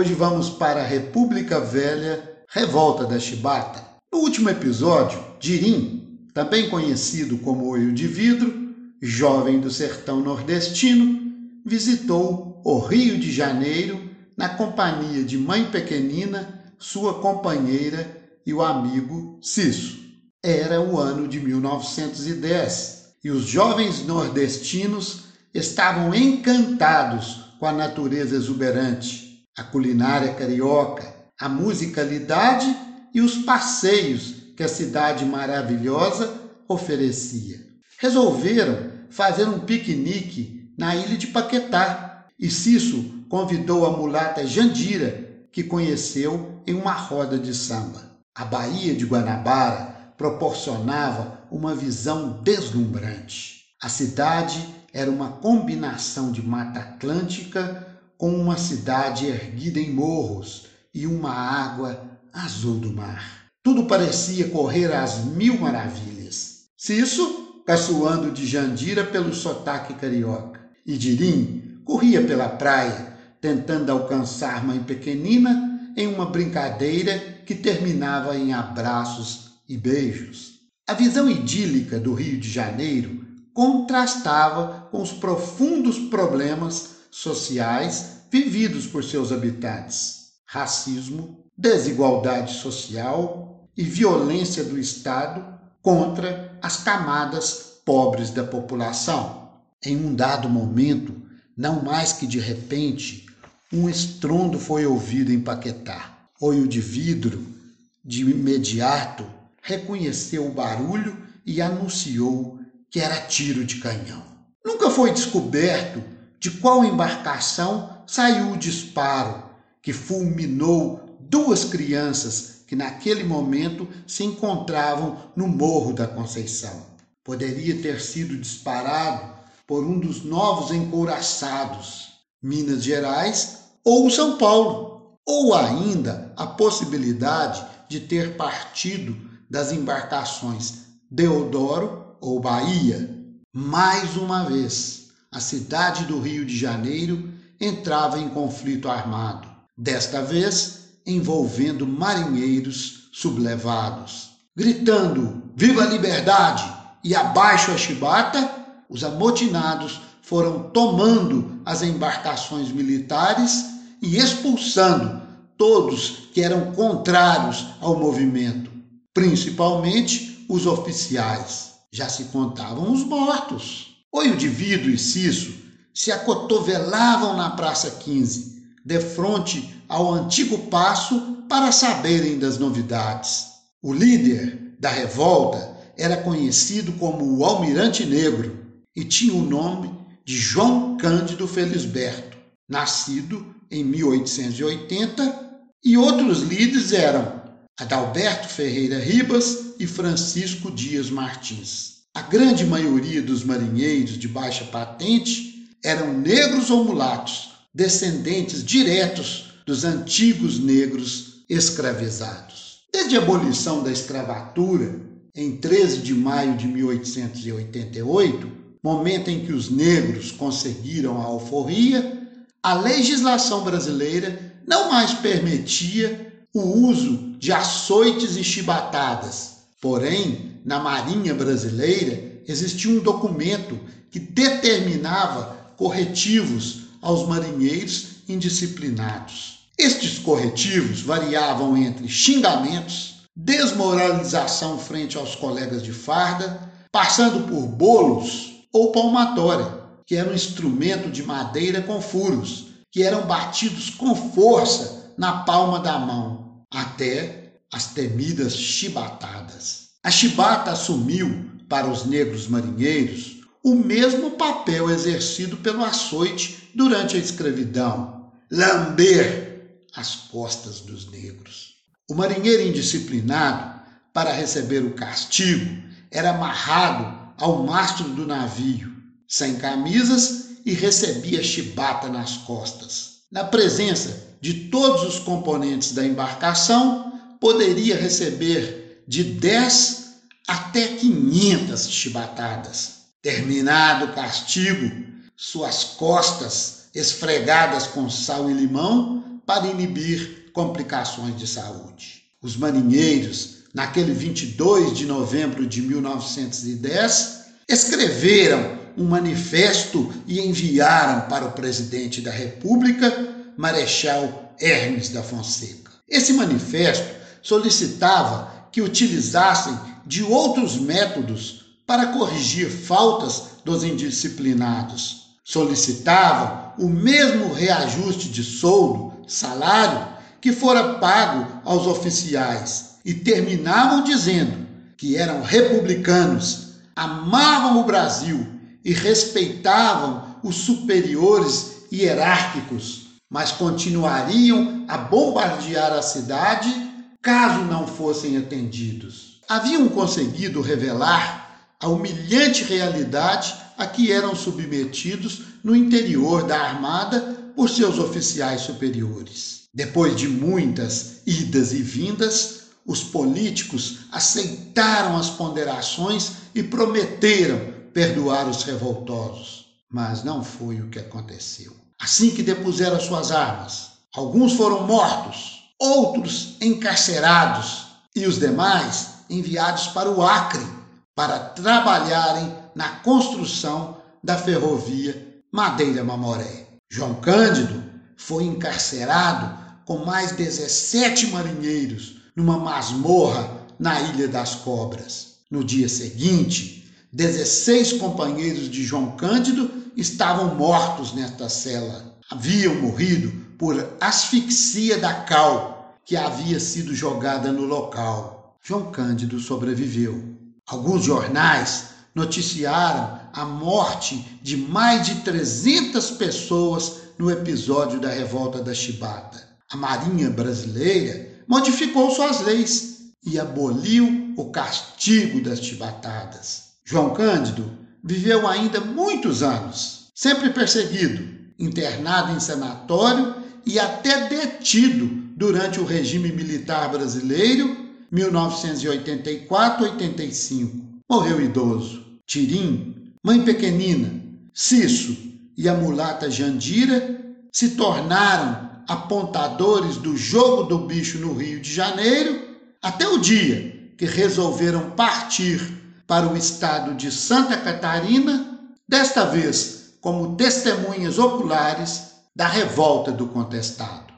Hoje vamos para a República Velha, Revolta da Chibata. No último episódio, Dirim, também conhecido como Olho de Vidro, jovem do sertão nordestino, visitou o Rio de Janeiro na companhia de mãe pequenina, sua companheira e o amigo Cisso. Era o ano de 1910 e os jovens nordestinos estavam encantados com a natureza exuberante, a culinária carioca, a musicalidade e os passeios que a cidade maravilhosa oferecia. Resolveram fazer um piquenique na ilha de Paquetá e Cisso convidou a mulata Jandira, que conheceu em uma roda de samba. A Baía de Guanabara proporcionava uma visão deslumbrante. A cidade era uma combinação de Mata Atlântica com uma cidade erguida em morros e uma água azul do mar. Tudo parecia correr às mil maravilhas. Cisso, caçoando de Jandira pelo sotaque carioca, e Dirim corria pela praia, tentando alcançar mãe pequenina em uma brincadeira que terminava em abraços e beijos. A visão idílica do Rio de Janeiro contrastava com os profundos problemas sociais vividos por seus habitantes: racismo, desigualdade social e violência do Estado contra as camadas pobres da população. Em um dado momento, não mais que de repente, um estrondo foi ouvido em Paquetá. Olho de vidro, de imediato, reconheceu o barulho e anunciou que era tiro de canhão. Nunca foi descoberto de qual embarcação saiu o disparo que fulminou duas crianças que naquele momento se encontravam no Morro da Conceição. Poderia ter sido disparado por um dos novos encouraçados. Minas Gerais ou São Paulo, ou ainda a possibilidade de ter partido das embarcações Deodoro ou Bahia. Mais uma vez, a cidade do Rio de Janeiro entrava em conflito armado, desta vez envolvendo marinheiros sublevados. Gritando: Viva a liberdade! e abaixo a chibata, os amotinados foram tomando as embarcações militares e expulsando todos que eram contrários ao movimento, principalmente os oficiais. Já se contavam os mortos. Oio de Vidro e Cisso se acotovelavam na Praça 15, de frente ao antigo passo para saberem das novidades. O líder da revolta era conhecido como o Almirante Negro e tinha o nome de João Cândido Felisberto, nascido em 1880, e outros líderes eram Adalberto Ferreira Ribas e Francisco Dias Martins. A grande maioria dos marinheiros de baixa patente eram negros ou mulatos, descendentes diretos dos antigos negros escravizados. Desde a abolição da escravatura, em 13 de maio de 1888, momento em que os negros conseguiram a alforria, a legislação brasileira não mais permitia o uso de açoites e chibatadas. Porém, na Marinha Brasileira existia um documento que determinava corretivos aos marinheiros indisciplinados. Estes corretivos variavam entre xingamentos, desmoralização frente aos colegas de farda, passando por bolos ou palmatória, que era um instrumento de madeira com furos, que eram batidos com força na palma da mão, até as temidas chibatadas. A chibata assumiu, para os negros marinheiros, o mesmo papel exercido pelo açoite durante a escravidão: lamber as costas dos negros. O marinheiro indisciplinado, para receber o castigo, era amarrado ao mastro do navio, sem camisas e recebia chibata nas costas. Na presença de todos os componentes da embarcação, poderia receber de 10 até 500 chibatadas. Terminado o castigo, suas costas, esfregadas com sal e limão, para inibir complicações de saúde. Os marinheiros, naquele 22 de novembro de 1910, escreveram um manifesto e enviaram para o presidente da República, Marechal Hermes da Fonseca. Esse manifesto solicitava que utilizassem de outros métodos para corrigir faltas dos indisciplinados. Solicitavam o mesmo reajuste de soldo, salário, que fora pago aos oficiais e terminavam dizendo que eram republicanos, amavam o Brasil e respeitavam os superiores hierárquicos, mas continuariam a bombardear a cidade caso não fossem atendidos. Haviam conseguido revelar a humilhante realidade a que eram submetidos no interior da Armada por seus oficiais superiores. Depois de muitas idas e vindas, os políticos aceitaram as ponderações e prometeram perdoar os revoltosos. Mas não foi o que aconteceu. Assim que depuseram suas armas, alguns foram mortos, outros encarcerados e os demais enviados para o Acre para trabalharem na construção da ferrovia Madeira-Mamoré. João Cândido foi encarcerado com mais 17 marinheiros numa masmorra na Ilha das Cobras. No dia seguinte, 16 companheiros de João Cândido estavam mortos nesta cela. Haviam morrido por asfixia da cal que havia sido jogada no local. João Cândido sobreviveu. Alguns jornais noticiaram a morte de mais de 300 pessoas no episódio da revolta da Chibata. A Marinha Brasileira modificou suas leis e aboliu o castigo das chibatadas. João Cândido viveu ainda muitos anos, sempre perseguido, internado em sanatório e até detido durante o regime militar brasileiro 1984-85. Morreu idoso. Tirim, mãe pequenina, Cisso e a mulata Jandira se tornaram apontadores do jogo do bicho no Rio de Janeiro até o dia que resolveram partir para o estado de Santa Catarina, desta vez como testemunhas oculares da revolta do contestado.